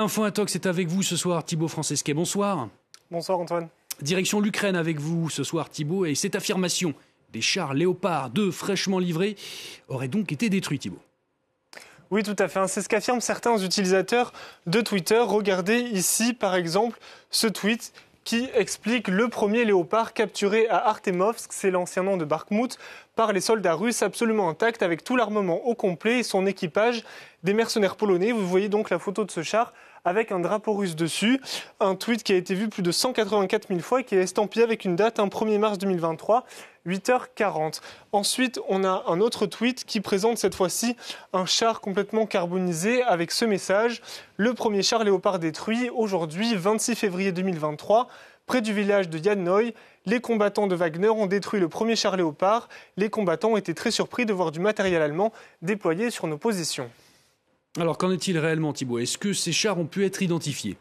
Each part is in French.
Info Intox est avec vous ce soir, Thibaut Francesquet. Bonsoir. Bonsoir Antoine. Direction l'Ukraine avec vous ce soir, Thibaut. Et cette affirmation des chars Léopard 2 fraîchement livrés aurait donc été détruite, Thibaut. Oui, tout à fait. C'est ce qu'affirment certains utilisateurs de Twitter. Regardez ici, par exemple, ce tweet qui explique le premier léopard capturé à Artemovsk, c'est l'ancien nom de Bakhmut, par les soldats russes absolument intacts avec tout l'armement au complet et son équipage des mercenaires polonais. Vous voyez donc la photo de ce char avec un drapeau russe dessus. Un tweet qui a été vu plus de 184 000 fois et qui est estampillé avec une date, un 1er mars 2023, 8h40. Ensuite, on a un autre tweet qui présente cette fois-ci un char complètement carbonisé avec ce message. Le premier char léopard détruit aujourd'hui, 26 février 2023, près du village de Yadnoy. Les combattants de Wagner ont détruit le premier char léopard. Les combattants ont été très surpris de voir du matériel allemand déployé sur nos positions. Alors qu'en est-il réellement, Thibault? Est-ce que ces chars ont pu être identifiés?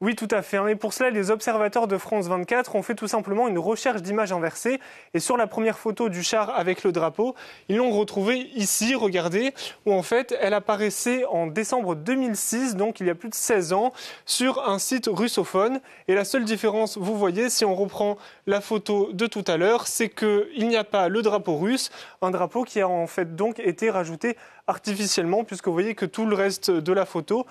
Oui, tout à fait. Et pour cela, les observateurs de France 24 ont fait tout simplement une recherche d'images inversées. Et sur la première photo du char avec le drapeau, ils l'ont retrouvée ici, regardez, où en fait, elle apparaissait en décembre 2006, donc il y a plus de 16 ans, sur un site russophone. Et la seule différence, vous voyez, si on reprend la photo de tout à l'heure, c'est qu'il n'y a pas le drapeau russe, un drapeau qui a en fait donc été rajouté artificiellement, puisque vous voyez que tout le reste de la photo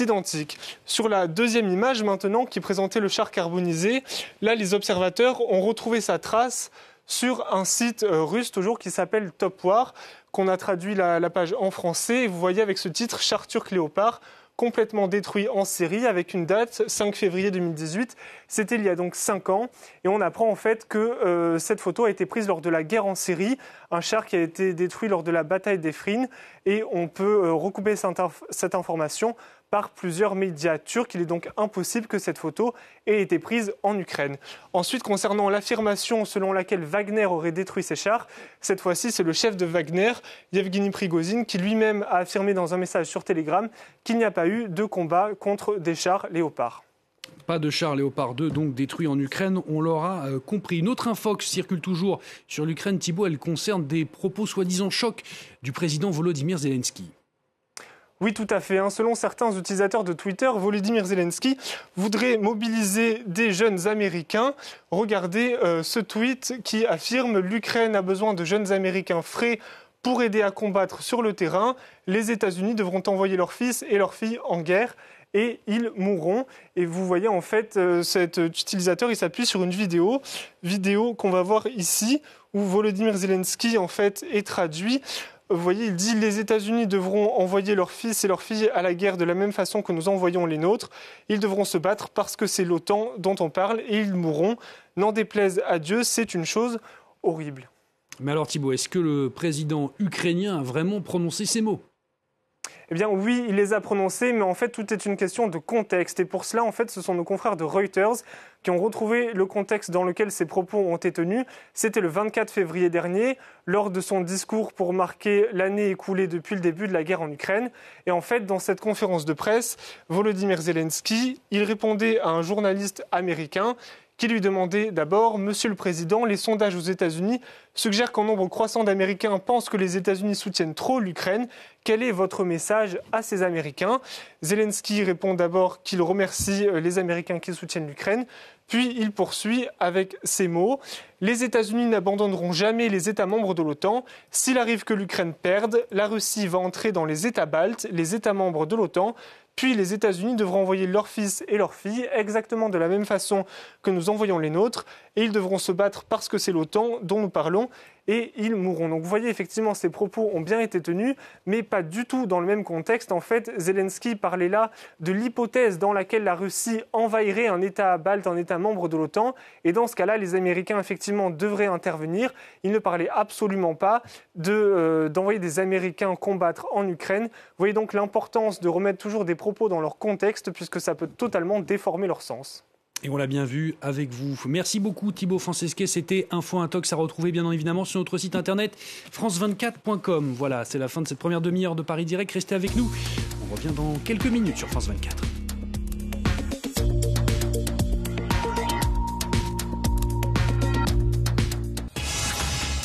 identique. Sur la deuxième image maintenant qui présentait le char carbonisé, là les observateurs ont retrouvé sa trace sur un site euh, russe toujours qui s'appelle Top War, qu'on a traduit la, page en français. Et vous voyez avec ce titre Char turc léopard complètement détruit en série avec une date 5 février 2018. C'était il y a donc 5 ans et on apprend en fait que euh, cette photo a été prise lors de la guerre en Syrie, un char qui a été détruit lors de la bataille d'Efrin et on peut euh, recouper cette information par plusieurs médias turcs. Il est donc impossible que cette photo ait été prise en Ukraine. Ensuite, concernant l'affirmation selon laquelle Wagner aurait détruit ses chars, cette fois-ci, c'est le chef de Wagner, Yevgeny Prigozhin, qui lui-même a affirmé dans un message sur Telegram qu'il n'y a pas eu de combat contre des chars léopards. Pas de chars Léopard 2 donc détruits en Ukraine, on l'aura euh, compris. Une autre info qui circule toujours sur l'Ukraine, Thibault, elle concerne des propos soi-disant chocs du président Volodymyr Zelensky. Oui, tout à fait. Hein. Selon certains utilisateurs de Twitter, Volodymyr Zelensky voudrait mobiliser des jeunes Américains. Regardez euh, ce tweet qui affirme l'Ukraine a besoin de jeunes Américains frais pour aider à combattre sur le terrain. Les États-Unis devront envoyer leurs fils et leurs filles en guerre et ils mourront. Et vous voyez en fait euh, cet utilisateur, il s'appuie sur une vidéo, vidéo qu'on va voir ici, où Volodymyr Zelensky en fait est traduit. Vous voyez, il dit les États-Unis devront envoyer leurs fils et leurs filles à la guerre de la même façon que nous envoyons les nôtres. Ils devront se battre parce que c'est l'OTAN dont on parle et ils mourront. N'en déplaise à Dieu, c'est une chose horrible. Mais alors Thibault, est-ce que le président ukrainien a vraiment prononcé ces mots? Eh bien oui, il les a prononcés, mais en fait tout est une question de contexte. Et pour cela, en fait, ce sont nos confrères de Reuters qui ont retrouvé le contexte dans lequel ces propos ont été tenus. C'était le 24 février dernier, lors de son discours pour marquer l'année écoulée depuis le début de la guerre en Ukraine. Et en fait, dans cette conférence de presse, Volodymyr Zelensky, il répondait à un journaliste américain qui lui demandait d'abord Monsieur le Président, les sondages aux États-Unis suggèrent qu'un nombre croissant d'Américains pensent que les États-Unis soutiennent trop l'Ukraine. Quel est votre message à ces Américains? Zelensky répond d'abord qu'il remercie euh, les Américains qui soutiennent l'Ukraine. Puis il poursuit avec ces mots Les États-Unis n'abandonneront jamais les États membres de l'OTAN. S'il arrive que l'Ukraine perde, la Russie va entrer dans les États baltes, les États membres de l'OTAN, puis les États-Unis devront envoyer leurs fils et leurs filles exactement de la même façon que nous envoyons les nôtres, et ils devront se battre parce que c'est l'OTAN dont nous parlons, et ils mourront. Donc vous voyez, effectivement, ces propos ont bien été tenus, mais pas du tout dans le même contexte. En fait, Zelensky parlait là de l'hypothèse dans laquelle la Russie envahirait un État balte, un État membre de l'OTAN, et dans ce cas-là, les Américains, effectivement, devraient intervenir. Il ne parlait absolument pas euh, d'envoyer des Américains combattre en Ukraine. Vous voyez donc l'importance de remettre toujours des propos dans leur contexte, puisque ça peut totalement déformer leur sens. Et on l'a bien vu avec vous. Merci beaucoup Thibaut Francesquet. C'était Info Intox à retrouver bien évidemment sur notre site internet france24.com. Voilà, c'est la fin de cette première demi-heure de Paris Direct. Restez avec nous. On revient dans quelques minutes sur France 24.